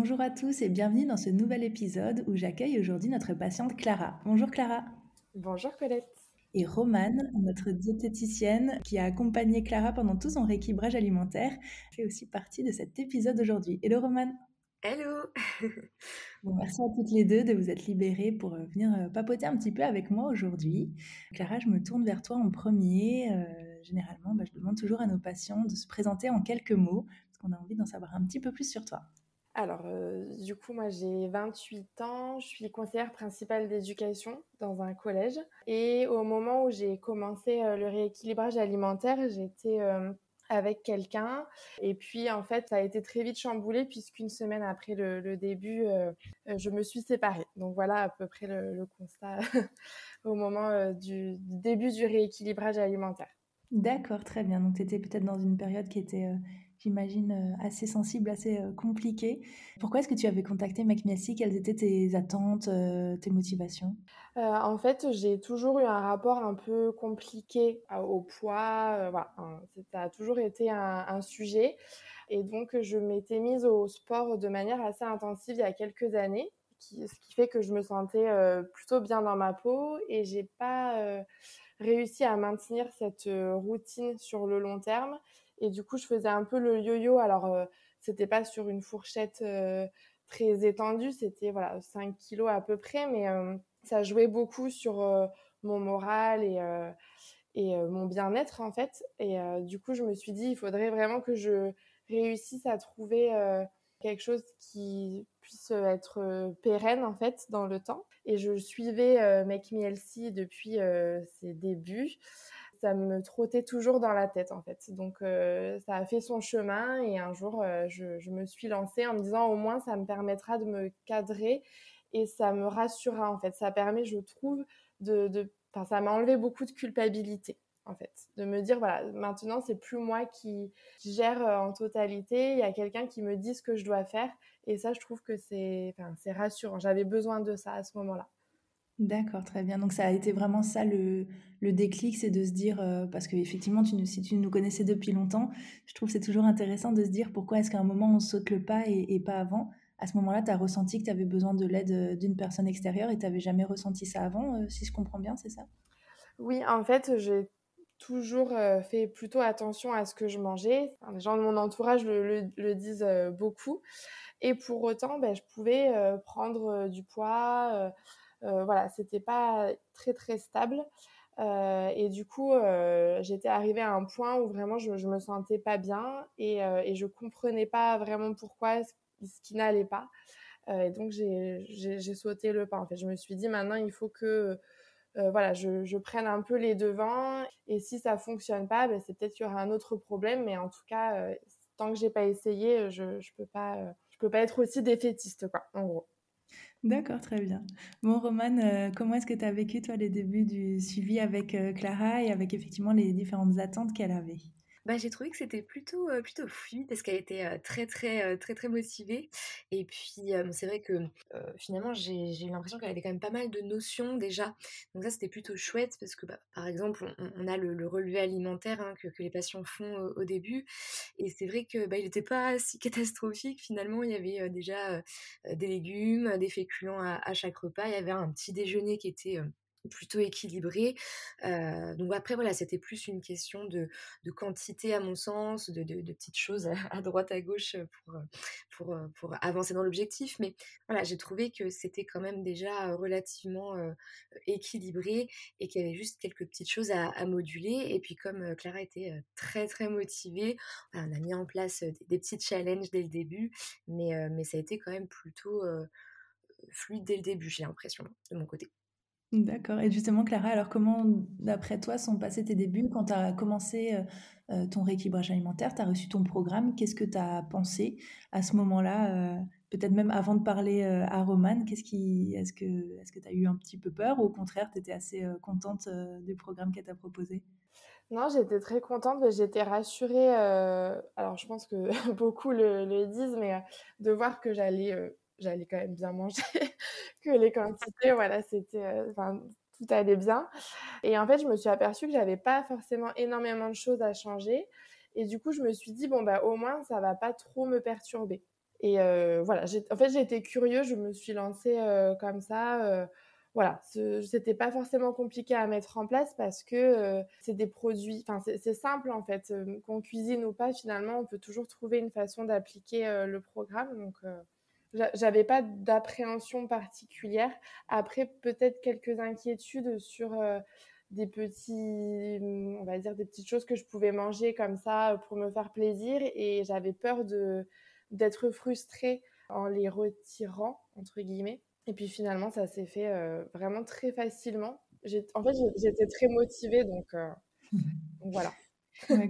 Bonjour à tous et bienvenue dans ce nouvel épisode où j'accueille aujourd'hui notre patiente Clara. Bonjour Clara. Bonjour Colette. Et Romane, notre diététicienne qui a accompagné Clara pendant tout son rééquilibrage alimentaire, fait aussi partie de cet épisode aujourd'hui. Hello Romane. Hello bon, Merci à toutes les deux de vous être libérées pour euh, venir euh, papoter un petit peu avec moi aujourd'hui. Clara, je me tourne vers toi en premier. Euh, généralement, bah, je demande toujours à nos patients de se présenter en quelques mots, parce qu'on a envie d'en savoir un petit peu plus sur toi. Alors, euh, du coup, moi j'ai 28 ans, je suis conseillère principale d'éducation dans un collège. Et au moment où j'ai commencé euh, le rééquilibrage alimentaire, j'étais euh, avec quelqu'un. Et puis, en fait, ça a été très vite chamboulé puisqu'une semaine après le, début, je me suis séparée. Donc voilà à peu près le, constat au moment du, début du rééquilibrage alimentaire. D'accord, très bien. Donc, tu étais peut-être dans une période qui était j'imagine, euh, assez sensible, assez euh, compliqué. Pourquoi est-ce que tu avais contacté McMielsi Quelles étaient tes attentes, euh, tes motivations? En fait, j'ai toujours eu un rapport un peu compliqué au poids. voilà, ça a toujours été un, sujet. Et donc, je m'étais mise au sport de manière assez intensive il y a quelques années, ce qui fait que je me sentais plutôt bien dans ma peau et j'ai pas réussi à maintenir cette routine sur le long terme. Et du coup, je faisais un peu le yo-yo. Alors, euh, c'était pas sur une fourchette euh, très étendue, c'était voilà 5 kilos à peu près, mais euh, ça jouait beaucoup sur mon moral et, et mon bien-être en fait. Et du coup, je me suis dit, il faudrait vraiment que je réussisse à trouver quelque chose qui puisse être pérenne en fait dans le temps. Et je suivais Make Me Healthy depuis ses débuts ça me trottait toujours dans la tête en fait. Donc euh, ça a fait son chemin et un jour euh, je, me suis lancée en me disant au moins ça me permettra de me cadrer et ça me rassurera en fait. Ça permet, je trouve, de, de ça m'a enlevé beaucoup de culpabilité en fait, de me dire voilà maintenant c'est plus moi qui, gère euh, en totalité, il y a quelqu'un qui me dit ce que je dois faire et ça je trouve que c'est rassurant. J'avais besoin de ça à ce moment-là. D'accord, très bien. Donc ça a été vraiment ça le, déclic, c'est de se dire, euh, parce qu'effectivement, tu, si tu nous connaissais depuis longtemps, je trouve que c'est toujours intéressant de se dire pourquoi est-ce qu'à un moment on saute le pas et, pas avant. À ce moment-là, tu as ressenti que tu avais besoin de l'aide euh, d'une personne extérieure et tu n'avais jamais ressenti ça avant, euh, si je comprends bien, c'est ça? Oui, en fait, j'ai toujours fait plutôt attention à ce que je mangeais. les gens de mon entourage le, disent beaucoup. Et pour autant, ben, je pouvais prendre du poids voilà, c'était pas très très stable. Euh, et du coup, euh, j'étais arrivée à un point où vraiment je, je me sentais pas bien et, et je comprenais pas vraiment pourquoi ce, qui n'allait pas. et donc j'ai sauté le pas. En fait, je me suis dit maintenant il faut que voilà, je, je, prenne un peu les devants. Et si ça fonctionne pas, ben, c'est peut-être qu'il y aura un autre problème. Mais en tout cas, tant que j'ai pas essayé, je, je peux pas, je peux pas être aussi défaitiste, quoi, en gros. D'accord, très bien. Bon, Romane, euh, comment est-ce que tu as vécu, toi, les débuts du suivi avec euh, Clara et avec effectivement les différentes attentes qu'elle avait? Bah, j'ai trouvé que c'était plutôt, plutôt fluide parce qu'elle était très, très, très, très motivée. Et puis, c'est vrai que finalement, j'ai eu l'impression qu'elle avait quand même pas mal de notions déjà. Donc, ça, c'était plutôt chouette parce que, bah, par exemple, on, a le, relevé alimentaire hein, que, les patients font au, début. Et c'est vrai que bah, il n'était pas si catastrophique. Finalement, il y avait déjà des légumes, des féculents à, à, chaque repas. Il y avait un petit déjeuner qui était plutôt équilibré. donc après, voilà, c'était plus une question de, quantité à mon sens, de, petites choses à, droite, à gauche pour, avancer dans l'objectif. Mais voilà, j'ai trouvé que c'était quand même déjà relativement équilibré et qu'il y avait juste quelques petites choses à, moduler. Et puis comme Clara était très très motivée, on a mis en place des, petits challenges dès le début, mais ça a été quand même plutôt fluide dès le début, j'ai l'impression, de mon côté. D'accord. Et justement, Clara, alors comment, d'après toi, sont passés tes débuts quand tu as commencé euh, euh, ton rééquilibrage alimentaire, tu as reçu ton programme, qu'est-ce que tu as pensé à ce moment-là euh, peut-être même avant de parler à Romane, qu'est-ce qui, est-ce que, tu as eu un petit peu peur ou au contraire, tu étais assez contente du programme qu'elle t'a proposé non, j'étais très contente, j'étais rassurée. alors, je pense que beaucoup le, disent, mais de voir que j'allais, j'allais quand même bien manger, que les quantités, voilà, c'était, enfin, tout allait bien. Et en fait, je me suis aperçue que j'avais pas forcément énormément de choses à changer. Et du coup, je me suis dit bon bah au moins ça va pas trop me perturber. Et voilà, en fait, j'ai été curieuse, je me suis lancée comme ça voilà, c'était pas forcément compliqué à mettre en place parce que euh, c'est des produits, enfin c'est simple en fait, euh, qu'on cuisine ou pas, finalement on peut toujours trouver une façon d'appliquer euh, le programme. Donc j'avais pas d'appréhension particulière. Après peut-être quelques inquiétudes sur des petits, on va dire des petites choses que je pouvais manger comme ça pour me faire plaisir et j'avais peur de d'être frustrée en les retirant entre guillemets. Et puis finalement, ça s'est fait euh, vraiment très facilement. En fait, j'étais très motivée, donc, euh, voilà.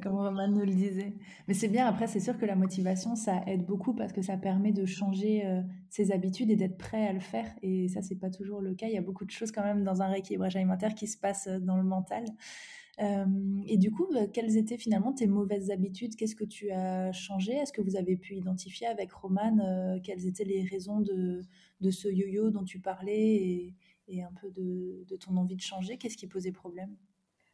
Comme Roman nous le disait. Mais c'est bien, après, c'est sûr que la motivation, ça aide beaucoup parce que ça permet de changer euh, ses habitudes et d'être prêt à le faire. Et ça, c'est pas toujours le cas. Il y a beaucoup de choses quand même dans un rééquilibrage alimentaire qui se passent dans le mental. et du coup, quelles étaient finalement tes mauvaises habitudes? Qu'est-ce que tu as changé? Est-ce que vous avez pu identifier avec Roman quelles étaient les raisons de, de ce yo-yo dont tu parlais et, un peu de, ton envie de changer? Qu'est-ce qui posait problème?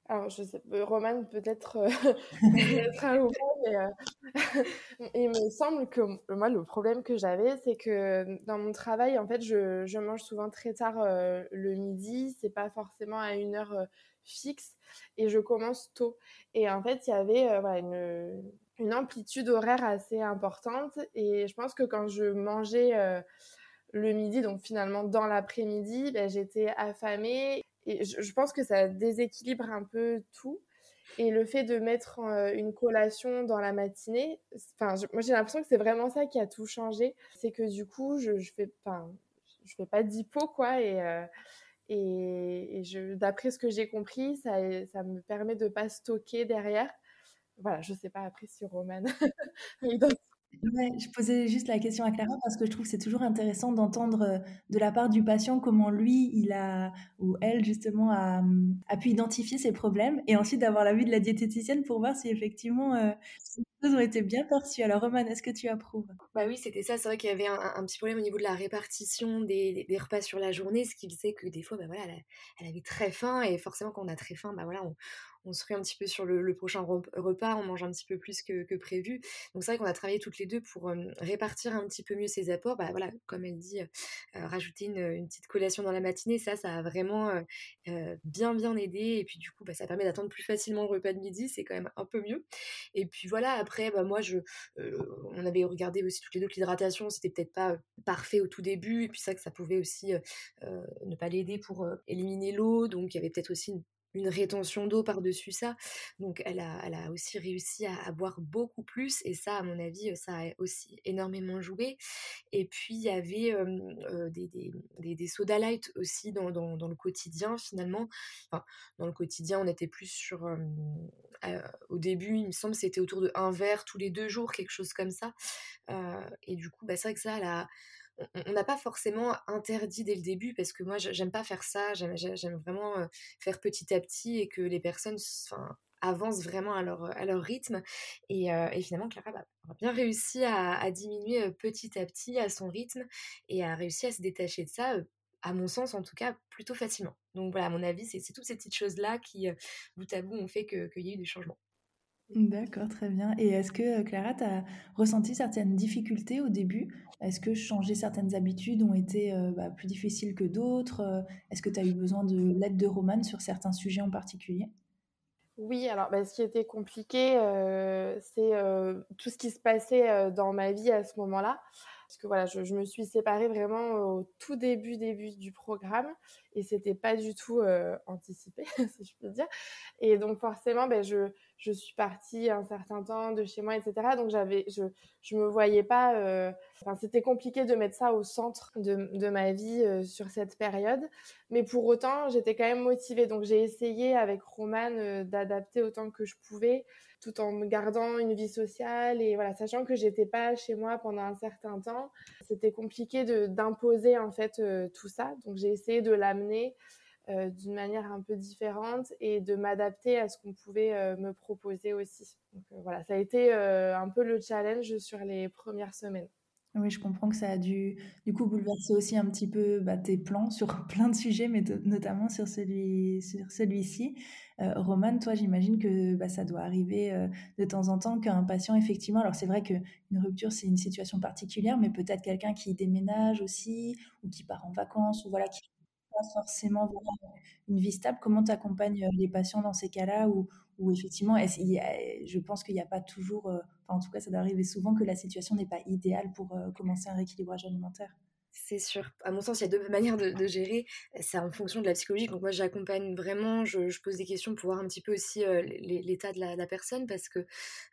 Alors, je sais, euh, Roman peut-être euh, un mais euh, il me semble que moi, le problème que j'avais, c'est que dans mon travail, en fait, je, je mange souvent très tard le midi. C'est pas forcément à une heure fixe et je commence tôt. Et en fait, il y avait une, une, amplitude horaire assez importante. Et je pense que quand je mangeais le midi, donc finalement dans l'après-midi, ben, j'étais affamée. Et je, pense que ça déséquilibre un peu tout. Et le fait de mettre euh, une collation dans la matinée, enfin, moi j'ai l'impression que c'est vraiment ça qui a tout changé. C'est que du coup, je, je fais, je fais pas d'hypo, quoi. Et, euh, et, d'après ce que j'ai compris, ça, ça me permet de pas stocker derrière. Voilà, je sais pas après si Roman je posais juste la question à Clara parce que je trouve que c'est toujours intéressant d'entendre euh, de la part du patient comment lui, il a, ou elle justement, a, hum, a pu identifier ses problèmes et ensuite d'avoir la vue de la diététicienne pour voir si effectivement euh, ces choses ont été bien perçues. Alors Roman, est-ce que tu approuves? Bah oui, c'était ça. C'est vrai qu'il y avait un, petit problème au niveau de la répartition des, des, repas sur la journée, ce qui faisait que des fois, bah voilà, elle, avait très faim et forcément quand on a très faim, bah voilà, on, on se un petit peu sur le, prochain repas, on mange un petit peu plus que, prévu. Donc c'est vrai qu'on a travaillé toutes les deux pour répartir un petit peu mieux ses apports. Bah voilà, comme elle dit, rajouter une, petite collation dans la matinée, ça, ça a vraiment bien bien aidé. Et puis du coup, bah, ça permet d'attendre plus facilement le repas de midi, c'est quand même un peu mieux. Et puis voilà, après, bah, moi, je, on avait regardé aussi toutes les deux que l'hydratation, c'était peut-être pas parfait au tout début. Et puis ça, que ça pouvait aussi ne pas l'aider pour éliminer l'eau. Donc il y avait peut-être aussi une une rétention d'eau par-dessus ça. Donc elle a, elle a aussi réussi à, boire beaucoup plus et ça, à mon avis, ça a aussi énormément joué. Et puis il y avait des, des, des, soda light aussi dans, dans, le quotidien finalement. Dans le quotidien, on était plus sur... au début, il me semble, c'était autour de un verre tous les deux jours, quelque chose comme ça. et du coup, bah, c'est vrai que ça, elle a on n'a pas forcément interdit dès le début parce que moi j'aime pas faire ça, j'aime vraiment faire petit à petit et que les personnes avancent vraiment à leur, rythme. Et, finalement, Clara bah, a bien réussi à, diminuer petit à petit à son rythme et a réussi à se détacher de ça, à mon sens en tout cas, plutôt facilement. Donc voilà, à mon avis, c'est toutes ces petites choses-là qui, bout à bout, ont fait qu'il y a eu des changements. D'accord, très bien. Et est-ce que, Clara, tu as ressenti certaines difficultés au début? Est-ce que changer certaines habitudes ont été bah, plus difficiles que d'autres? Est-ce que tu as eu besoin de l'aide de Romane sur certains sujets en particulier? Oui, alors bah, ce qui était compliqué, c'est tout ce qui se passait dans ma vie à ce moment-là. Parce que voilà, je, me suis séparée vraiment au tout début, début du programme et c'était pas du tout anticipé, si je peux dire. Et donc forcément, ben, je, je suis partie un certain temps de chez moi, etc. Donc j'avais, je, je me voyais pas. Euh, c'était compliqué de mettre ça au centre de, de ma vie euh, sur cette période. Mais pour autant, j'étais quand même motivée. Donc j'ai essayé avec Romane euh, d'adapter autant que je pouvais, tout en gardant une vie sociale et voilà, sachant que j'étais pas chez moi pendant un certain temps. C'était compliqué d'imposer en fait tout ça. Donc j'ai essayé de l'amener. Euh, d'une manière un peu différente et de m'adapter à ce qu'on pouvait euh, me proposer aussi. Donc euh, voilà, ça a été un peu le challenge sur les premières semaines. Oui, je comprends que ça a dû du coup bouleverser aussi un petit peu bah, tes plans sur plein de sujets, mais notamment sur celui sur celui-ci. Romane, toi, j'imagine que bah, ça doit arriver de temps en temps qu'un patient, effectivement, alors c'est vrai qu'une rupture, c'est une situation particulière, mais peut-être quelqu'un qui déménage aussi, ou qui part en vacances, ou voilà, qui forcément une vie stable. Comment tu accompagnes les patients dans ces cas-là où effectivement, je pense qu'il n'y a pas toujours, en tout cas, ça doit arriver souvent que la situation n'est pas idéale pour commencer un rééquilibrage alimentaire? C'est sûr. À mon sens, il y a deux manières de, gérer. C'est en fonction de la psychologie. Donc moi, j'accompagne vraiment, je, pose des questions pour voir un petit peu aussi l'état de la, personne parce que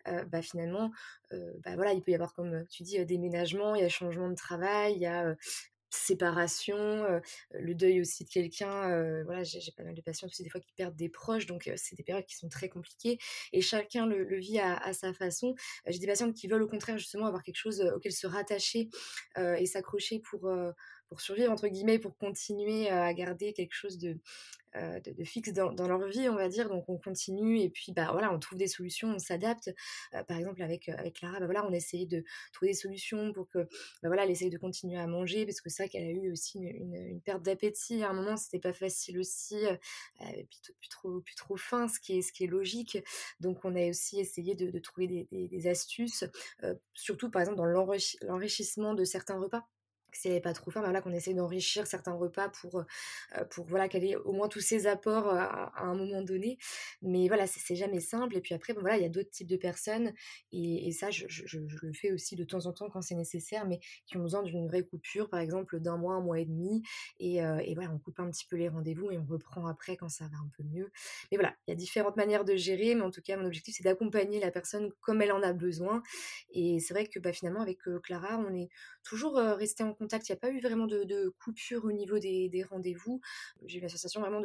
bah, finalement, bah, voilà, il peut y avoir, comme tu dis, déménagement, il y a changement de travail, il y a séparation, le deuil aussi de quelqu'un. voilà, j'ai pas mal de patients aussi des fois qui perdent des proches, donc c'est des périodes qui sont très compliquées et chacun le, vit à, sa façon. j'ai des patients qui veulent au contraire justement avoir quelque chose auquel se rattacher et s'accrocher pour pour survivre entre guillemets, pour continuer à garder quelque chose de euh, de, fixe dans, leur vie, on va dire. Donc on continue et puis bah voilà, on trouve des solutions, on s'adapte. Euh, par exemple avec euh, avec Clara, bah, voilà, on essayait de trouver des solutions pour que bah, voilà, elle essaye de continuer à manger parce que vrai qu'elle a eu aussi une, perte d'appétit à un moment, c'était pas facile aussi, elle avait plus, trop plus trop faim, ce qui est ce qui est logique. Donc on a aussi essayé de, trouver des, des astuces, surtout par exemple dans l'enrichissement de certains repas si elle n'est pas trop faim, bah voilà, qu'on essaie d'enrichir certains repas pour, euh, pour voilà, qu'elle ait au moins tous ses apports euh, à, un moment donné. Mais voilà, c'est jamais simple. Et puis après, bon, voilà, il y a d'autres types de personnes, et, ça, je, le fais aussi de temps en temps quand c'est nécessaire, mais qui ont besoin d'une vraie coupure, par exemple d'un mois, un mois et demi. Et, euh, voilà, on coupe un petit peu les rendez-vous et on reprend après quand ça va un peu mieux. Mais voilà, il y a différentes manières de gérer, mais en tout cas, mon objectif, c'est d'accompagner la personne comme elle en a besoin. Et c'est vrai que bah, finalement, avec Clara, on est toujours resté en Il n'y a pas eu vraiment de, coupure au niveau des, rendez-vous. J'ai eu la sensation vraiment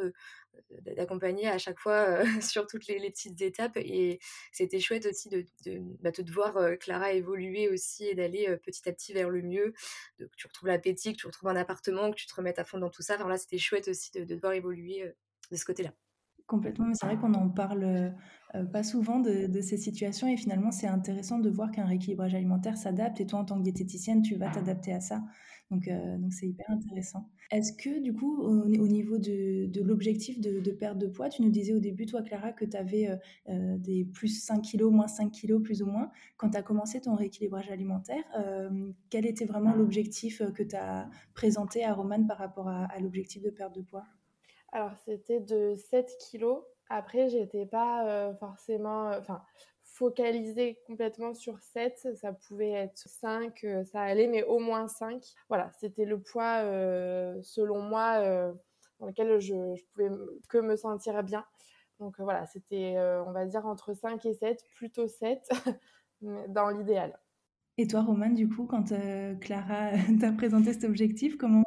d'accompagner à chaque fois sur toutes les, petites étapes. Et c'était chouette aussi de, de, bah, de voir Clara évoluer aussi et d'aller petit à petit vers le mieux. que tu retrouves l'appétit, que tu retrouves un appartement, que tu te remettes à fond dans tout ça. Enfin là, c'était chouette aussi de, de voir évoluer de ce côté-là. Complètement, mais c'est vrai qu'on n'en parle euh, pas souvent de, ces situations et finalement c'est intéressant de voir qu'un rééquilibrage alimentaire s'adapte et toi en tant que diététicienne tu vas t'adapter à ça. Donc euh, donc c'est hyper intéressant. Est-ce que du coup au, niveau de, l'objectif de, perte de poids, tu nous disais au début toi Clara que tu avais euh, des plus 5 kilos, moins 5 kilos plus ou moins. Quand tu as commencé ton rééquilibrage alimentaire, quel était vraiment l'objectif que tu as présenté à Romane par rapport à l'objectif de perte de poids? Alors, c'était de 7 kilos. Après, j'étais pas euh, forcément, euh, enfin, focalisée complètement sur 7. Ça pouvait être 5, euh, ça allait, mais au moins 5. Voilà, c'était le poids, selon moi, dans lequel je, pouvais que me sentir bien. Donc voilà, c'était, on va dire, entre 5 et 7, plutôt 7, dans l'idéal. Et toi, Romane, du coup, quand Clara t'a présenté cet objectif, comment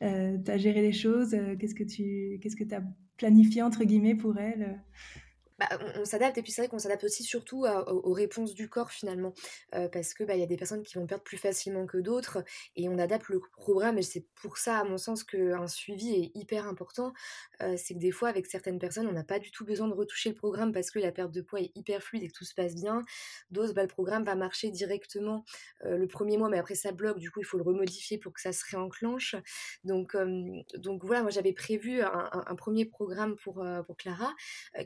tu as géré les choses Qu'est-ce que tu qu'est-ce que as planifié entre guillemets pour elle bah, on, s'adapte et puis c'est vrai qu'on s'adapte aussi surtout aux, réponses du corps finalement parce que bah, il y a des personnes qui vont perdre plus facilement que d'autres et on adapte le programme et c'est pour ça à mon sens qu'un suivi est hyper important c'est que des fois avec certaines personnes on n'a pas du tout besoin de retoucher le programme parce que la perte de poids est hyper fluide et que tout se passe bien. D'autres bah, le programme va marcher directement le premier mois mais après ça bloque. Du coup il faut le remodifier pour que ça se réenclenche. Donc donc voilà moi j'avais prévu un, premier programme pour pour Clara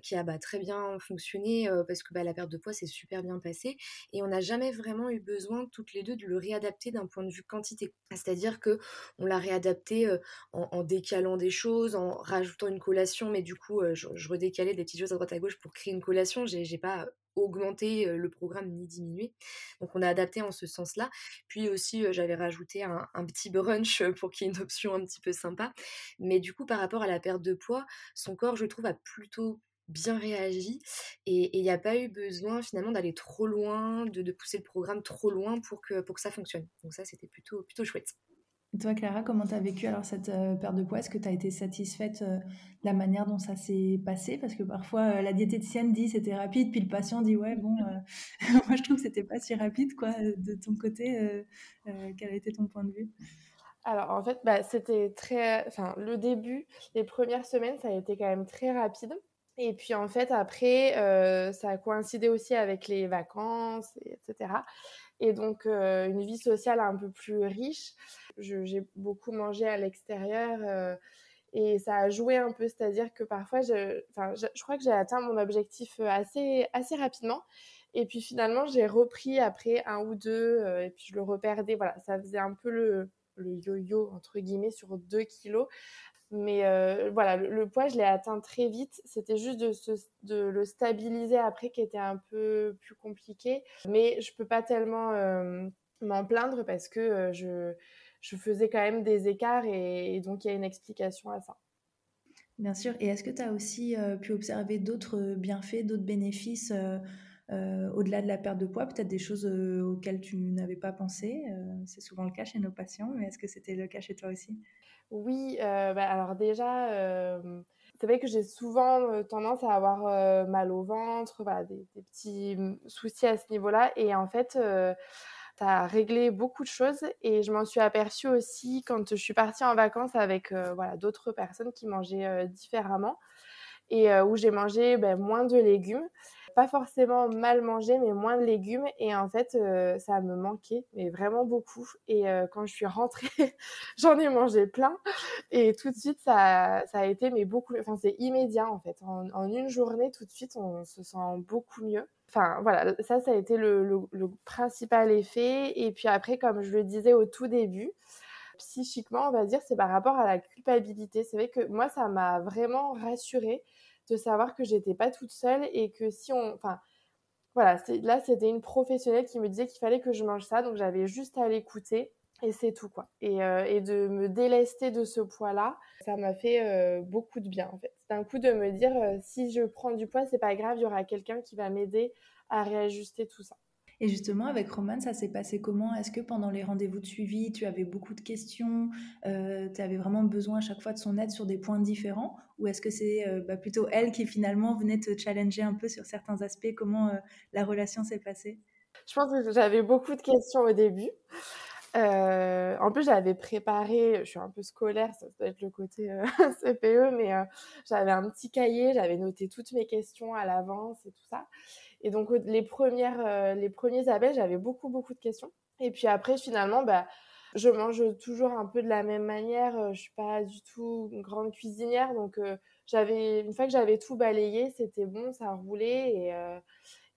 qui a bah, très bien bien fonctionné parce que bah, la perte de poids s'est super bien passée et on n'a jamais vraiment eu besoin toutes les deux de le réadapter d'un point de vue quantité. C'est-à-dire que on l'a réadapté en, décalant des choses, en rajoutant une collation, mais du coup je, redécalais des petites choses à droite à gauche pour créer une collation. J'ai pas augmenter le programme ni diminuer. Donc on a adapté en ce sens-là. Puis aussi j'avais rajouté un, un, petit brunch pour qu'il y ait une option un petit peu sympa. Mais du coup par rapport à la perte de poids, son corps je trouve a plutôt bien réagi et il n'y a pas eu besoin finalement d'aller trop loin, de, de, pousser le programme trop loin pour que, pour que ça fonctionne. Donc ça, c'était plutôt, plutôt chouette. Et toi, Clara, comment tu as vécu alors cette euh, perte de poids? Est-ce que tu as été satisfaite euh, de la manière dont ça s'est passé? Parce que parfois, euh, la diététicienne dit c'était rapide, puis le patient dit ouais, bon, moi je trouve que c'était pas si rapide, quoi. De ton côté, quel a été ton point de vue? Alors en fait, bah, c'était très, enfin le début, les premières semaines, ça a été quand même très rapide. Et puis en fait, après, ça a coïncidé aussi avec les vacances, etc. Et donc une vie sociale un peu plus riche j'ai beaucoup mangé à l'extérieur euh, et ça a joué un peu, c'est-à-dire que parfois, je, je, crois que j'ai atteint mon objectif euh, assez, assez rapidement. Et puis finalement, j'ai repris après un ou deux, euh, et puis je le reperdais. Voilà, ça faisait un peu le, le yo-yo, entre guillemets, sur deux kilos. Mais voilà, le, poids, je l'ai atteint très vite. C'était juste de, le stabiliser après qui était un peu plus compliqué. Mais je peux pas tellement m'en plaindre parce que je je faisais quand même des écarts et, donc il y a une explication à ça. Bien sûr. Et est-ce que tu as aussi euh, pu observer d'autres bienfaits, d'autres bénéfices euh, euh, au-delà de la perte de poids, peut-être des choses auxquelles tu n'avais pas pensé C'est souvent le cas chez nos patients, mais est-ce que c'était le cas chez toi aussi? Oui, bah, alors déjà, c'est vrai que j'ai souvent tendance à avoir mal au ventre, des, des, petits mmh, soucis à ce niveau-là. Et en fait, ça a réglé beaucoup de choses et je m'en suis aperçue aussi quand je suis partie en vacances avec euh, voilà, d'autres personnes qui mangeaient euh, différemment et euh, où j'ai mangé ben, moins de légumes. Pas forcément mal mangé, mais moins de légumes. Et en fait, ça me manquait, mais vraiment beaucoup. Et quand je suis rentrée, j'en ai mangé plein. Et tout de suite, ça, a été, mais beaucoup, enfin, c'est immédiat en fait. en, une journée, tout de suite, on se sent beaucoup mieux. Enfin, voilà, ça, ça a été le, principal effet. Et puis après, comme je le disais au tout début, psychiquement, on va dire, c'est par rapport à la culpabilité. C'est vrai que moi, ça m'a vraiment rassurée de savoir que j'étais pas toute seule et que si on. Enfin, voilà, là, c'était une professionnelle qui me disait qu'il fallait que je mange ça. Donc, j'avais juste à l'écouter et c'est tout, quoi. Et, euh, de me délester de ce poids-là, ça m'a fait euh, beaucoup de bien, en fait. C'est un coup de me dire, euh, si je prends du poids, c'est pas grave, il y aura quelqu'un qui va m'aider à réajuster tout ça. Et justement, avec Roman, ça s'est passé comment? Est-ce que pendant les rendez-vous de suivi, tu avais beaucoup de questions Tu avais vraiment besoin à chaque fois de son aide sur des points différents? Ou est-ce que c'est bah, plutôt elle qui finalement venait te challenger un peu sur certains aspects? Comment la relation s'est passée? Je pense que j'avais beaucoup de questions au début. Euh, en plus, j'avais préparé, je suis un peu scolaire, ça doit être le côté euh, CPE, mais euh, j'avais un petit cahier, j'avais noté toutes mes questions à l'avance et tout ça. Et donc, les, premières, les premiers appels, j'avais beaucoup, beaucoup de questions. Et puis après, finalement, bah, je mange toujours un peu de la même manière. Je suis pas du tout une grande cuisinière, donc j'avais une fois que j'avais tout balayé, c'était bon, ça roulait. Et,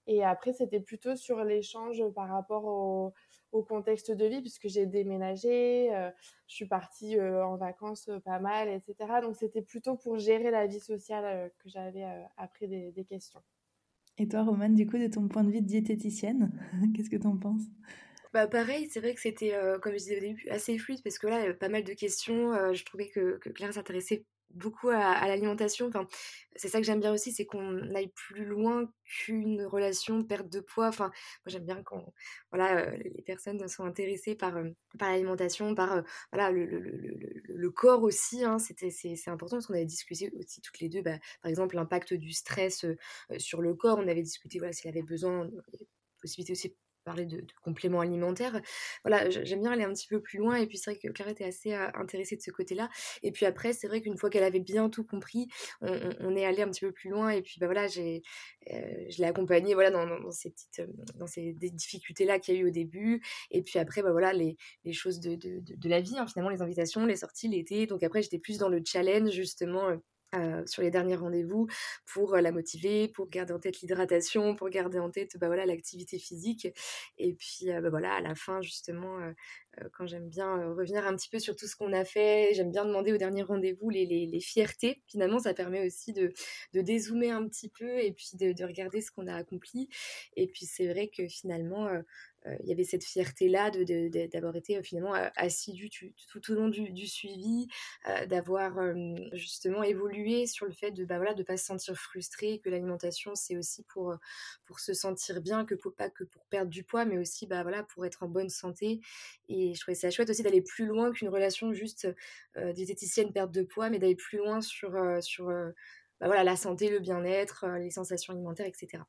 et après, c'était plutôt sur l'échange par rapport au contexte de vie puisque j'ai déménagé, euh, je suis partie euh, en vacances euh, pas mal, etc. Donc c'était plutôt pour gérer la vie sociale que j'avais après des, questions. Et toi, Romane, du coup, de ton point de vue diététicienne, qu'est-ce que tu en penses? Bah pareil, c'est vrai que c'était, comme je disais au début, assez fluide parce que là, il y avait pas mal de questions. je trouvais que Claire s'intéressait beaucoup à, l'alimentation. Enfin, c'est ça que j'aime bien aussi, c'est qu'on aille plus loin qu'une relation perte de poids. Enfin, moi j'aime bien quand voilà, euh, les personnes sont intéressées par, euh, par l'alimentation, par euh, voilà, le, le, le, le, corps aussi. Hein. C'était, c'est, important parce qu'on avait discuté aussi toutes les deux, bah, par exemple, l'impact du stress sur le corps. On avait discuté voilà, s'il avait besoin, possibilité aussi parler de, compléments alimentaires. Voilà, j'aime bien aller un petit peu plus loin. Et puis c'est vrai que Claire était assez euh, intéressée de ce côté-là. Et puis après, c'est vrai qu'une fois qu'elle avait bien tout compris, on, est allé un petit peu plus loin. Et puis bah voilà, j'ai, euh, je l'ai accompagnée voilà dans, dans, ces petites, euh, dans ces difficultés-là qu'il y a eu au début. Et puis après, bah voilà, les, les choses de, de, de, la vie, hein, finalement, les invitations, les sorties, l'été. Donc après, j'étais plus dans le challenge justement euh, sur les derniers rendez-vous pour euh, la motiver, pour garder en tête l'hydratation, pour garder en tête bah, voilà l'activité physique. Et puis euh, bah, voilà à la fin justement quand j'aime bien revenir un petit peu sur tout ce qu'on a fait. J'aime bien demander au dernier rendez-vous les, les, fiertés. Finalement, ça permet aussi de, dézoomer un petit peu et puis de, de regarder ce qu'on a accompli. Et puis c'est vrai que finalement, euh, il y avait cette fierté-là d'avoir été euh, finalement euh, assidu tout, au long du, suivi, d'avoir justement évolué sur le fait de ne bah, voilà, pas se sentir frustré, que l'alimentation c'est aussi pour, pour se sentir bien, que pas que pour perdre du poids, mais aussi bah, voilà, pour être en bonne santé. Et je trouvais ça chouette aussi d'aller plus loin qu'une relation juste diététicienne perte de poids, mais d'aller plus loin sur, sur bah, voilà, la santé, le bien-être, les sensations alimentaires, etc.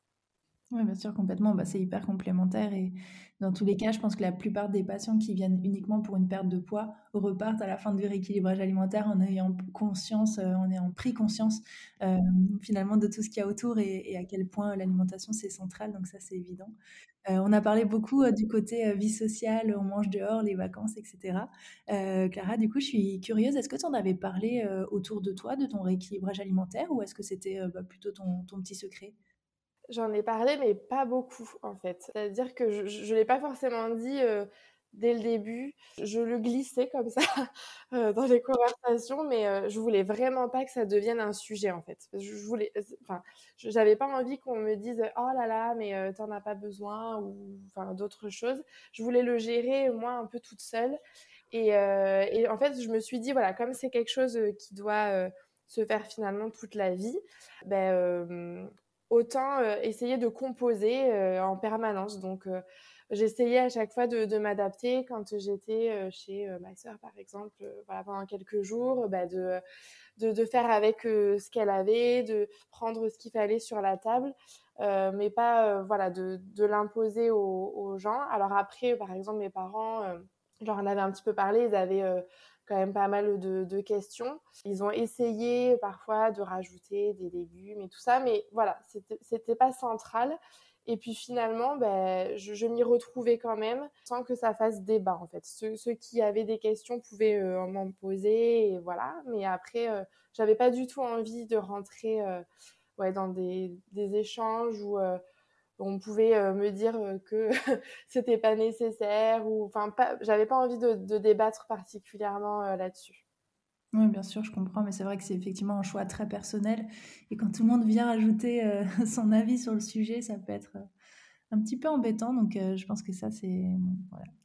Oui, bien sûr, complètement. Bah, c'est hyper complémentaire. Et dans tous les cas, je pense que la plupart des patients qui viennent uniquement pour une perte de poids repartent à la fin du rééquilibrage alimentaire en ayant conscience, euh, en ayant pris conscience euh, finalement de tout ce qu'il y a autour et, à quel point l'alimentation c'est central. Donc, ça, c'est évident. Euh, on a parlé beaucoup du côté vie sociale, on mange dehors, les vacances, etc. Clara, du coup, je suis curieuse. Est-ce que tu en avais parlé autour de toi, de ton rééquilibrage alimentaire, ou est-ce que c'était bah, plutôt ton, ton petit secret? J'en ai parlé, mais pas beaucoup, en fait. C'est-à-dire que je ne l'ai pas forcément dit euh, dès le début. Je le glissais comme ça euh, dans les conversations, mais euh, je voulais vraiment pas que ça devienne un sujet, en fait. Je voulais, enfin, j'avais pas envie qu'on me dise « Oh là là, mais t'en as pas besoin » ou enfin, d'autres choses. Je voulais le gérer, moi, un peu toute seule. Et, et en fait, je me suis dit, voilà, comme c'est quelque chose qui doit se faire finalement toute la vie, ben autant euh, essayer de composer euh, en permanence. Donc, euh, j'essayais à chaque fois de, m'adapter quand j'étais chez ma sœur, par exemple, voilà, pendant quelques jours, bah, de, de, faire avec ce qu'elle avait, de prendre ce qu'il fallait sur la table. mais pas voilà de, de l'imposer aux, gens. Alors après, par exemple, mes parents, j'en avais un petit peu parlé, ils avaient quand même pas mal de, questions. Ils ont essayé parfois de rajouter des légumes et tout ça, mais voilà, c'était pas central. Et puis finalement, ben, je, m'y retrouvais quand même sans que ça fasse débat en fait. Ceux, qui avaient des questions pouvaient euh, m'en poser et voilà. Mais après, euh, j'avais pas du tout envie de rentrer euh, ouais, dans des, des échanges où on pouvait euh, me dire euh, que c'était pas nécessaire ou enfin j'avais pas envie de, débattre particulièrement euh, là-dessus. Oui, bien sûr, je comprends, mais c'est vrai que c'est effectivement un choix très personnel. Et quand tout le monde vient ajouter son avis sur le sujet, ça peut être un petit peu embêtant. Donc, je pense que ça, c'est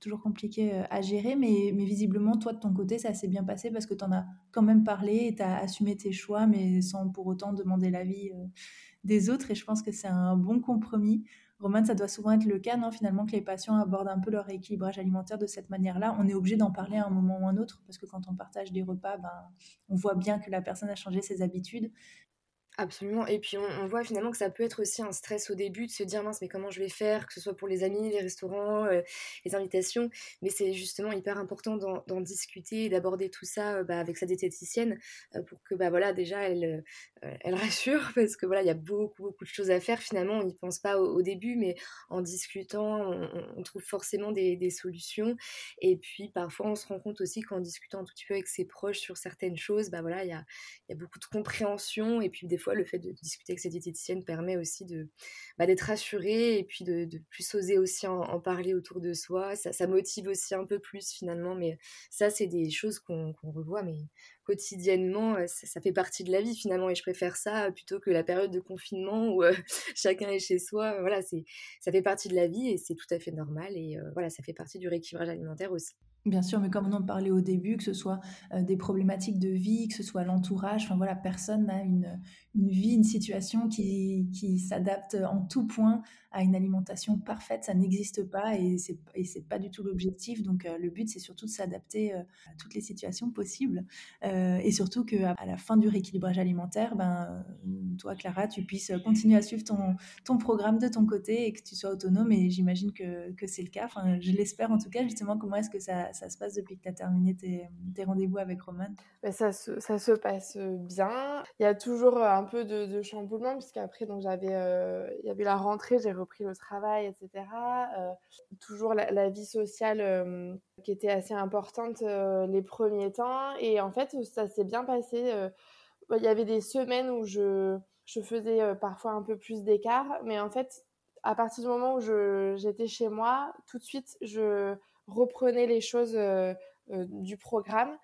toujours compliqué à gérer. Mais, mais, visiblement, toi, de ton côté, ça s'est bien passé parce que tu en as quand même parlé et tu as assumé tes choix, mais sans pour autant demander l'avis des autres. Et je pense que c'est un bon compromis. Roman, ça doit souvent être le cas, non Finalement, que les patients abordent un peu leur équilibrage alimentaire de cette manière-là. On est obligé d'en parler à un moment ou un autre, parce que quand on partage des repas, ben, on voit bien que la personne a changé ses habitudes. Absolument. Et puis on, voit finalement que ça peut être aussi un stress au début de se dire mince mais comment je vais faire, que ce soit pour les amis, les restaurants, euh, les invitations. Mais c'est justement hyper important d'en discuter d'aborder tout ça euh, bah, avec sa diététicienne euh, pour que bah voilà déjà elle elle rassure parce que voilà il y a beaucoup beaucoup de choses à faire. Finalement on n'y pense pas au, début mais en discutant on, trouve forcément des, des, solutions. Et puis parfois on se rend compte aussi qu'en discutant un tout petit peu avec ses proches sur certaines choses bah voilà il y a, y a beaucoup de compréhension et puis des le fait de discuter avec cette diététicienne permet aussi de bah, d'être rassuré et puis de, plus oser aussi en, parler autour de soi. Ça, motive aussi un peu plus finalement, mais ça, c'est des choses qu'on revoit, mais quotidiennement, euh, ça, fait partie de la vie finalement. Et je préfère ça plutôt que la période de confinement où euh, chacun est chez soi. Voilà, c'est ça fait partie de la vie et c'est tout à fait normal. Et euh, voilà, ça fait partie du rééquilibrage alimentaire aussi. Bien sûr, mais comme on en parlait au début, que ce soit des problématiques de vie, que ce soit l'entourage, enfin voilà, personne n'a une, une vie, une situation qui, qui s'adapte en tout point à une alimentation parfaite, ça n'existe pas et c'est et c'est pas du tout l'objectif. Donc le but c'est surtout de s'adapter à toutes les situations possibles et surtout que à la fin du rééquilibrage alimentaire, ben toi Clara, tu puisses continuer à suivre ton ton programme de ton côté et que tu sois autonome. Et j'imagine que, que c'est le cas. Enfin, je l'espère en tout cas. Justement, comment est-ce que ça, ça, se passe depuis que tu as terminé tes, tes rendez-vous avec Roman? Ben, ça, se, ça se passe bien. Il y a toujours un peu de, de chamboulement puisqu'après il y avait la rentrée, repris le travail, etc. Euh, toujours la, vie sociale euh, qui était assez importante euh, les premiers temps. Et en fait, ça s'est bien passé. Il y avait des semaines où je, je faisais parfois un peu plus d'écart, mais en fait, à partir du moment où j'étais chez moi, tout de suite, je reprenais les choses du programme.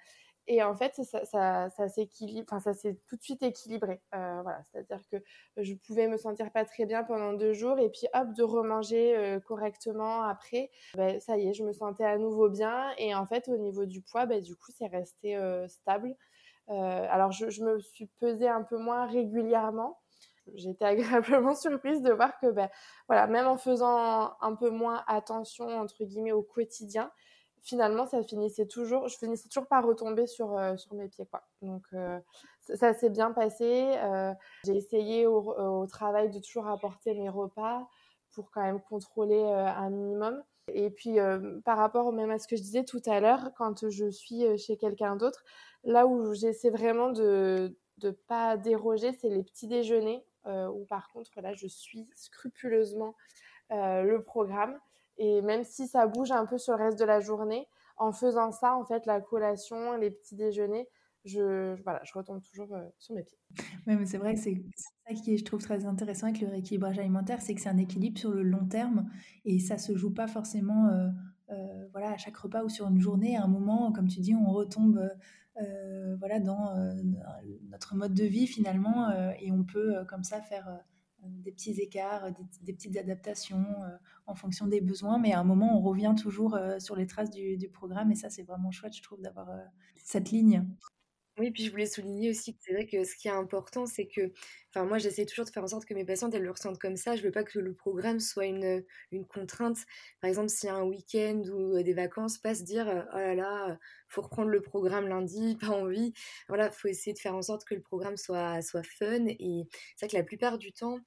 Et en fait, ça, ça, ça s'est tout de suite équilibré. Euh, voilà, c'est-à-dire que je pouvais me sentir pas très bien pendant deux jours et puis hop, de remanger euh, correctement après, ben, ça y est, je me sentais à nouveau bien. Et en fait, au niveau du poids, ben, du coup, c'est resté euh, stable. alors, je, me suis pesée un peu moins régulièrement. J'étais agréablement surprise de voir que, ben, voilà, même en faisant un peu moins attention, entre guillemets, au quotidien, finalement, ça finissait toujours, je finissais toujours par retomber sur, euh, sur mes pieds. Quoi. Donc, euh, ça, s'est bien passé. Euh, j'ai essayé au, travail de toujours apporter mes repas pour quand même contrôler un minimum. Et puis, par rapport même à ce que je disais tout à l'heure, quand je suis chez quelqu'un d'autre, là où j'essaie vraiment de ne pas déroger, c'est les petits déjeuners, où par contre, là, je suis scrupuleusement le programme. Et même si ça bouge un peu sur le reste de la journée, en faisant ça, en fait, la collation, les petits déjeuners, je, voilà, je retombe toujours euh, sur mes pieds. Oui, mais c'est vrai que c'est ça qui est, je trouve, très intéressant avec le rééquilibrage alimentaire, c'est que c'est un équilibre sur le long terme et ça se joue pas forcément euh, euh, voilà, à chaque repas ou sur une journée. À un moment, comme tu dis, on retombe voilà, dans notre mode de vie finalement et on peut comme ça faire des petits écarts, des, petites adaptations euh, en fonction des besoins, mais à un moment, on revient toujours euh, sur les traces du, programme, et ça, c'est vraiment chouette, je trouve, d'avoir euh, cette ligne. Oui, puis je voulais souligner aussi que c'est vrai que ce qui est important, c'est que, enfin, moi, j'essaie toujours de faire en sorte que mes patientes, elles le ressentent comme ça. Je veux pas que le programme soit une, une contrainte. Par exemple, s'il y a un week-end ou des vacances, pas se dire, oh là là, faut reprendre le programme lundi, pas envie. Voilà, faut essayer de faire en sorte que le programme soit, soit fun. Et c'est vrai que la plupart du temps,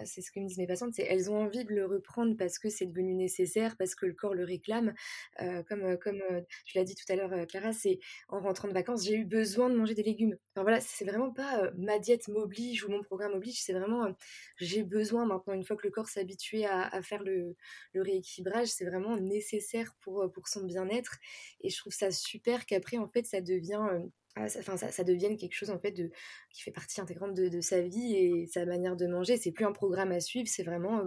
euh, c'est ce que me disent mes patientes, c'est elles ont envie de le reprendre parce que c'est devenu nécessaire, parce que le corps le réclame. Euh, comme euh, comme tu l'as dit tout à l'heure, Clara, c'est en rentrant de vacances, j'ai eu besoin de manger des légumes. Enfin voilà, c'est vraiment pas ma diète m'oblige ou mon programme m'oblige, c'est vraiment j'ai besoin maintenant, une fois que le corps s'est habitué à, faire le, rééquilibrage, c'est vraiment nécessaire pour, pour son bien-être. Et je trouve ça super qu'après, en fait, ça devient ah, enfin ça, ça, devienne quelque chose en fait de qui fait partie intégrante de, sa vie et sa manière de manger c'est plus un programme à suivre c'est vraiment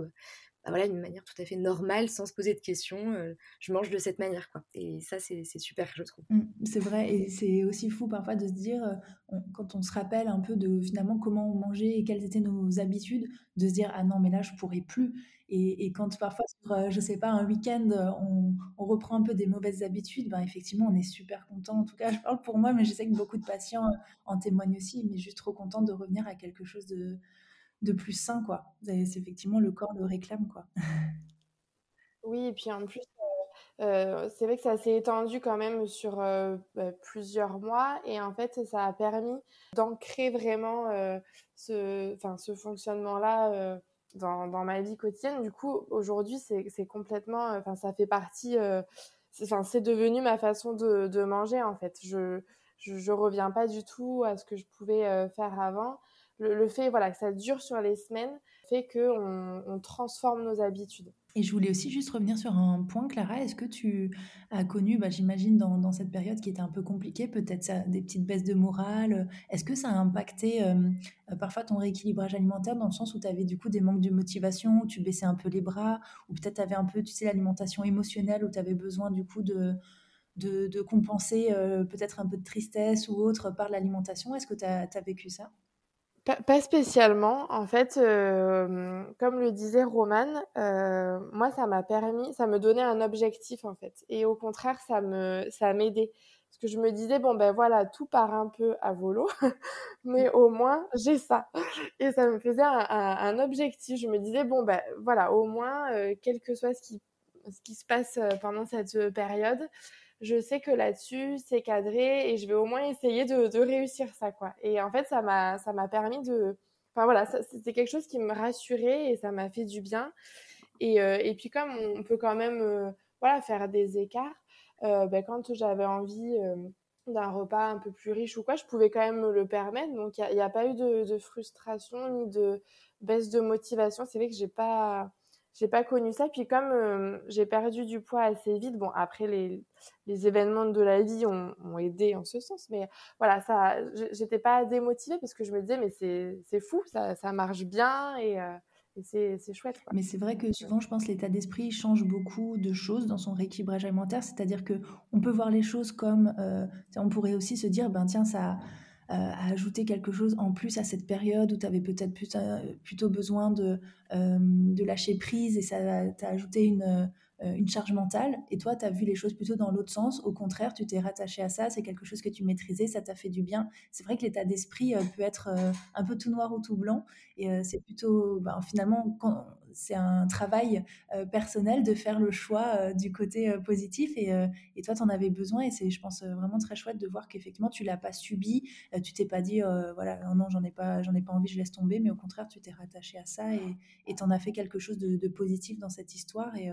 bah voilà, une manière tout à fait normale, sans se poser de questions. Euh, je mange de cette manière, quoi. Et ça, c'est super, je trouve. Mmh, c'est vrai, et c'est aussi fou parfois de se dire, euh, quand on se rappelle un peu de finalement comment on mangeait et quelles étaient nos habitudes, de se dire, ah non, mais là, je pourrais plus. Et, et quand parfois, sur, euh, je sais pas, un week-end, on, on, reprend un peu des mauvaises habitudes, ben effectivement, on est super content. En tout cas, je parle pour moi, mais je sais que beaucoup de patients en témoignent aussi, mais juste trop content de revenir à quelque chose de de plus sain, quoi. C'est effectivement le corps le réclame, quoi. Oui, et puis en plus, euh, euh, c'est vrai que ça s'est étendu quand même sur euh, bah, plusieurs mois, et en fait, ça a permis d'ancrer vraiment ce, ce fonctionnement-là dans, dans, ma vie quotidienne. Du coup, aujourd'hui, c'est complètement, enfin, ça fait partie, c'est devenu ma façon de, manger, en fait. Je, je, je reviens pas du tout à ce que je pouvais faire avant le, fait voilà, que ça dure sur les semaines fait qu'on on transforme nos habitudes. Et je voulais aussi juste revenir sur un point, Clara. Est-ce que tu as connu, bah, j'imagine, dans, cette période qui était un peu compliquée, peut-être des petites baisses de morale? Est-ce que ça a impacté euh, parfois ton rééquilibrage alimentaire dans le sens où tu avais du coup des manques de motivation, où tu baissais un peu les bras, ou peut-être tu avais un peu, tu sais, l'alimentation émotionnelle, où tu avais besoin du coup de, compenser euh, peut-être un peu de tristesse ou autre par l'alimentation? Est-ce que tu as vécu ça? Pas, spécialement. En fait, euh, comme le disait Roman, euh, moi, ça m'a permis, ça me donnait un objectif, en fait. Et au contraire, ça me, ça m'aidait. Parce que je me disais, bon, ben voilà, tout part un peu à volo, mais au moins, j'ai ça. Et ça me faisait un, objectif. Je me disais, bon, ben voilà, au moins, euh, quel que soit ce qui, ce qui se passe pendant cette période, je sais que là-dessus, c'est cadré et je vais au moins essayer de, réussir ça, quoi. Et en fait, ça m'a, permis de... Enfin voilà, c'était quelque chose qui me rassurait et ça m'a fait du bien. Et, euh, et, puis comme on peut quand même euh, voilà, faire des écarts, euh, ben, quand j'avais envie d'un repas un peu plus riche ou quoi, je pouvais quand même me le permettre. Donc il n'y a, a, pas eu de, de, frustration ni de baisse de motivation. C'est vrai que j'ai pas j'ai pas connu ça. Puis comme euh, j'ai perdu du poids assez vite, bon après les, les événements de la vie ont, ont, aidé en ce sens, mais voilà, ça, j'étais pas démotivée parce que je me disais mais c'est fou, ça, ça marche bien et, euh, et c'est chouette. Mais c'est vrai que souvent, je pense l'état d'esprit change beaucoup de choses dans son rééquilibrage alimentaire. C'est-à-dire que on peut voir les choses comme, on pourrait aussi se dire, ben tiens, ça a ajouté quelque chose en plus à cette période où tu avais peut-être plutôt besoin de, de lâcher prise et ça t'a ajouté une euh, une charge mentale et toi, tu as vu les choses plutôt dans l'autre sens. Au contraire, tu t'es rattaché à ça, c'est quelque chose que tu maîtrisais, ça t'a fait du bien. C'est vrai que l'état d'esprit euh, peut être euh, un peu tout noir ou tout blanc et c'est plutôt, ben, finalement, c'est un travail personnel de faire le choix du côté positif et, et toi, tu en avais besoin et c'est, je pense, vraiment très chouette de voir qu'effectivement, tu l'as pas subi, tu t'es pas dit, voilà, oh non, j'en ai pas, ai pas envie, je laisse tomber, mais au contraire, tu t'es rattaché à ça et tu en as fait quelque chose de, de positif dans cette histoire et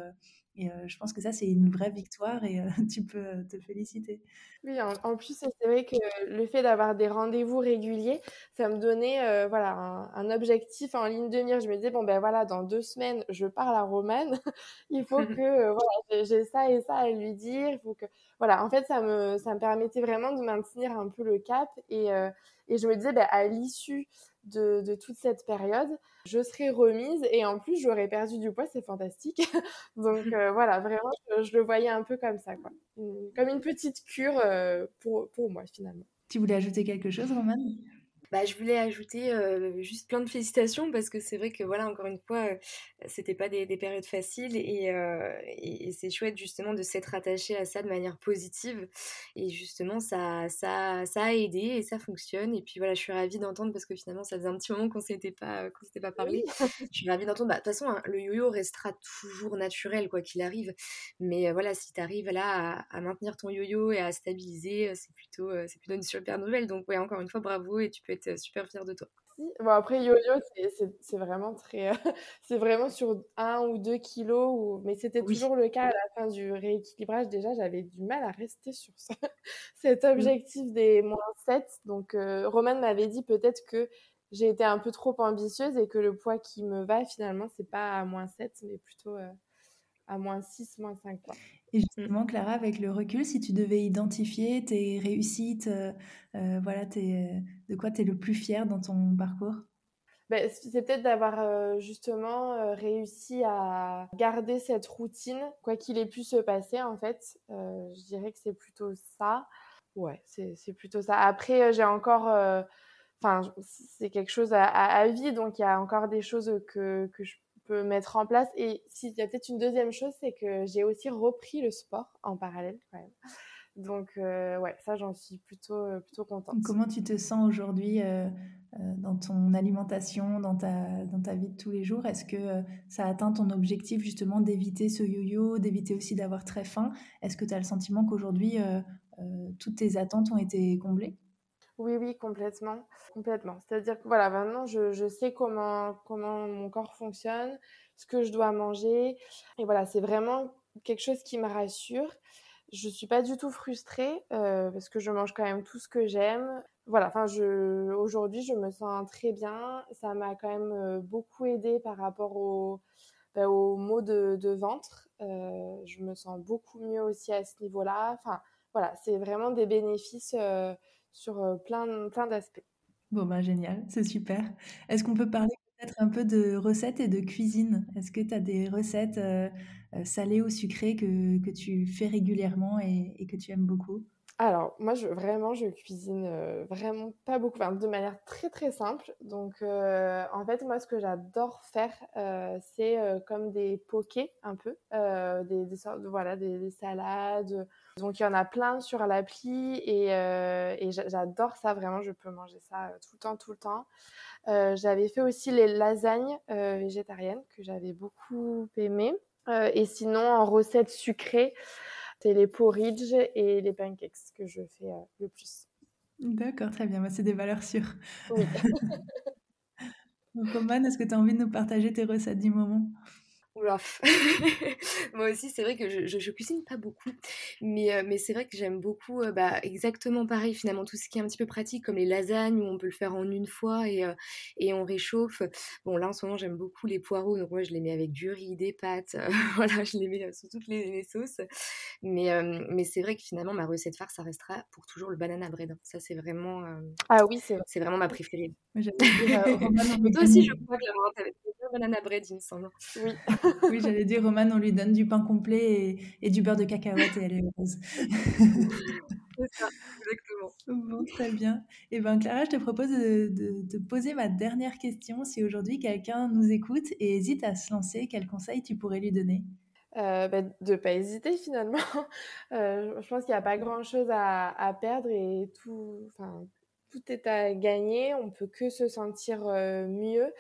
et je pense que ça, c'est une vraie victoire et tu peux te féliciter. Oui, en, plus, c'est vrai que le fait d'avoir des rendez-vous réguliers, ça me donnait voilà, un, objectif en ligne de mire. Je me disais, bon, ben voilà, dans deux semaines, je parle à Romane. il faut que voilà, j'ai ça et ça à lui dire. Il faut que... Voilà, en fait, ça me, ça me permettait vraiment de maintenir un peu le cap. Et, et je me disais, ben, à l'issue de, de toute cette période, je serai remise et en plus j'aurais perdu du poids, c'est fantastique. Donc euh, voilà, vraiment, je, le voyais un peu comme ça, quoi. comme une petite cure euh, pour, pour moi finalement. Tu voulais ajouter quelque chose, Romane? Bah, je voulais ajouter juste plein de félicitations parce que c'est vrai que voilà encore une fois c'était pas des, périodes faciles et, et, c'est chouette justement de s'être attaché à ça de manière positive et justement ça, ça, ça a aidé et ça fonctionne et puis voilà je suis ravie d'entendre parce que finalement ça faisait un petit moment qu'on s'était pas qu'on s'était pas parlé. Je suis ravie d'entendre. Bah, de toute façon hein, le yo-yo restera toujours naturel quoi qu'il arrive. Mais voilà si tu arrives là à, maintenir ton yo-yo et à stabiliser c'est plutôt c'est plutôt une super nouvelle. Donc ouais encore une fois bravo et tu peux être super fière de toi. Bon, après, yo-yo, c'est vraiment très. c'est vraiment sur un ou deux kilos, ou... mais c'était toujours le cas à la fin du rééquilibrage. Déjà, j'avais du mal à rester sur ça. cet mmh. objectif des moins 7. Donc, euh, Romane m'avait dit peut-être que j'ai été un peu trop ambitieuse et que le poids qui me va, finalement, c'est pas à moins 7, mais plutôt euh, à moins 6, moins 5. Quoi. Et mmh. justement, Clara, avec le recul, si tu devais identifier tes réussites, euh, euh, voilà, de quoi tu es le plus fier dans ton parcours? Ben, c'est peut-être d'avoir euh, justement réussi à garder cette routine, quoi qu'il ait pu se passer en fait. je dirais que c'est plutôt ça. Ouais, c'est plutôt ça. Après, j'ai encore enfin c'est quelque chose à, à, vie donc il y a encore des choses que, que je mettre en place. Et s'il y a peut-être une deuxième chose, c'est que j'ai aussi repris le sport en parallèle quand même. Donc euh, ouais, ça j'en suis plutôt euh, plutôt contente. Comment tu te sens aujourd'hui euh, dans ton alimentation, dans ta dans ta vie de tous les jours? Est-ce que ça atteint ton objectif justement d'éviter ce yo-yo, d'éviter aussi d'avoir très faim? Est-ce que tu as le sentiment qu'aujourd'hui toutes tes attentes ont été comblées? Oui, oui, complètement. Complètement. C'est-à-dire que voilà, maintenant, je, sais comment, comment mon corps fonctionne, ce que je dois manger. Et voilà, c'est vraiment quelque chose qui me rassure. Je ne suis pas du tout frustrée euh, parce que je mange quand même tout ce que j'aime. Voilà, enfin, aujourd'hui, je me sens très bien. Ça m'a quand même euh, beaucoup aidé par rapport au, ben, aux maux de, de ventre. Euh, je me sens beaucoup mieux aussi à ce niveau-là. Enfin, voilà, c'est vraiment des bénéfices sur plein, plein d'aspects. Bon, ben génial, c'est super. Est-ce qu'on peut parler peut-être un peu de recettes et de cuisine? Est-ce que tu as des recettes salées ou sucrées que, que, tu fais régulièrement et, et que tu aimes beaucoup? Alors, moi, je, vraiment, je cuisine vraiment pas beaucoup, de manière très très simple. Donc, en fait, moi, ce que j'adore faire, c'est comme des pokés un peu, des, des, sortes de, voilà, des, salades. Donc, il y en a plein sur l'appli et, et j'adore ça, vraiment, je peux manger ça tout le temps, tout le temps. j'avais fait aussi les lasagnes végétariennes que j'avais beaucoup aimées. et sinon, en recette sucrée, c'est les porridge et les pancakes que je fais euh, le plus. D'accord, très bien. c'est des valeurs sûres. Oui. Roman, est-ce que tu as envie de nous partager tes recettes du moment? Moi aussi, c'est vrai que je, je, cuisine pas beaucoup, mais, euh, mais c'est vrai que j'aime beaucoup euh, bah, exactement pareil, finalement, tout ce qui est un petit peu pratique, comme les lasagnes, où on peut le faire en une fois et, euh, et on réchauffe. Bon, là, en ce moment, j'aime beaucoup les poireaux, donc moi, je les mets avec du riz, des pâtes, voilà, je les mets sous toutes les, sauces. Mais, mais c'est vrai que finalement, ma recette phare, ça restera pour toujours le banana bread. Ça, c'est vraiment, ah oui, c'est vraiment ma préférée. Toi aussi, je crois que la banana bread, il me semble. Oui. oui, j'allais dire, Roman, on lui donne du pain complet et, du beurre de cacahuète et elle est heureuse. C'est ça, exactement. Bon, très bien. Et eh bien, Clara, je te propose de, poser ma dernière question. Si aujourd'hui quelqu'un nous écoute et hésite à se lancer, quel conseil tu pourrais lui donner? Euh, bah, de ne pas hésiter finalement. Euh, je pense qu'il n'y a pas grand-chose à, à, perdre et tout, tout est à gagner. On peut que se sentir euh, mieux.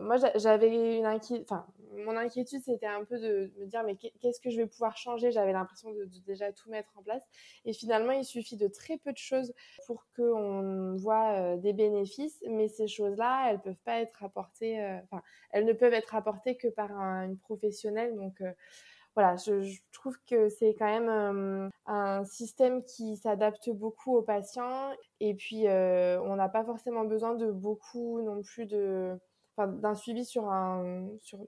Moi, j'avais une inquiétude, enfin, mon inquiétude, c'était un peu de me dire, mais qu'est-ce que je vais pouvoir changer? J'avais l'impression de, déjà tout mettre en place. Et finalement, il suffit de très peu de choses pour qu'on voit euh, des bénéfices, mais ces choses-là, elles peuvent pas être apportées, euh, enfin, elles ne peuvent être apportées que par une professionnelle. Donc, voilà, je, trouve que c'est quand même euh, un système qui s'adapte beaucoup aux patients et puis euh, on n'a pas forcément besoin de beaucoup non plus de, d'un suivi sur, un, sur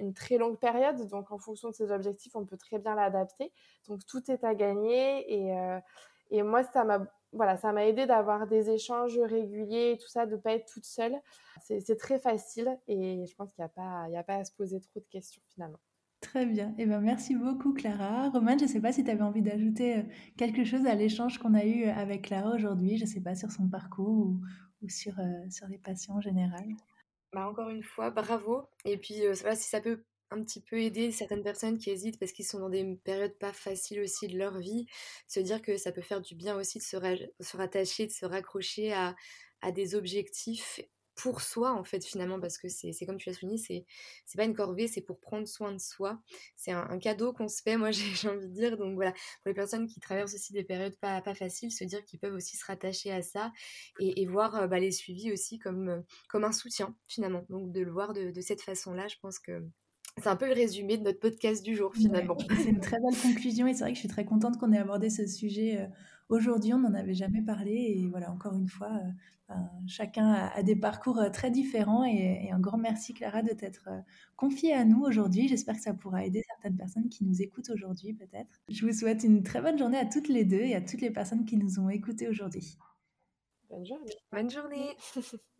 une très longue période. Donc en fonction de ses objectifs, on peut très bien l'adapter. Donc tout est à gagner et, euh, moi ça m'a voilà, aidé d'avoir des échanges réguliers et tout ça, de ne pas être toute seule. C'est très facile et je pense qu'il n'y a, pas, à se poser trop de questions finalement. Très bien. Eh ben, merci beaucoup, Clara. Romain, je ne sais pas si tu avais envie d'ajouter euh, quelque chose à l'échange qu'on a eu euh, avec Clara aujourd'hui, je ne sais pas, sur son parcours ou, sur les patients en général. Bah, encore une fois, bravo. Et puis, si ça peut un petit peu aider certaines personnes qui hésitent parce qu'ils sont dans des périodes pas faciles aussi de leur vie, se dire que ça peut faire du bien aussi de se, se rattacher, de se raccrocher à des objectifs pour soi en fait finalement parce que c'est comme tu l'as souligné c'est c'est pas une corvée c'est pour prendre soin de soi. C'est un, cadeau qu'on se fait moi j'ai envie de dire. Donc voilà. Pour les personnes qui traversent aussi des périodes pas, pas faciles se dire qu'ils peuvent aussi se rattacher à ça et, voir euh, bah, les suivis aussi comme euh, comme un soutien finalement. Donc de le voir de, cette façon là je pense que c'est un peu le résumé de notre podcast du jour finalement. c'est une très belle conclusion et c'est vrai que je suis très contente qu'on ait abordé ce sujet euh, aujourd'hui. On n'en avait jamais parlé et voilà, encore une fois, chacun a, des parcours euh, très différents et, un grand merci Clara de t'être euh, confiée à nous aujourd'hui. J'espère que ça pourra aider certaines personnes qui nous écoutent aujourd'hui peut-être. Je vous souhaite une très bonne journée à toutes les deux et à toutes les personnes qui nous ont écoutés aujourd'hui. Bonne journée. Bonne journée.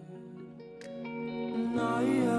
那一夜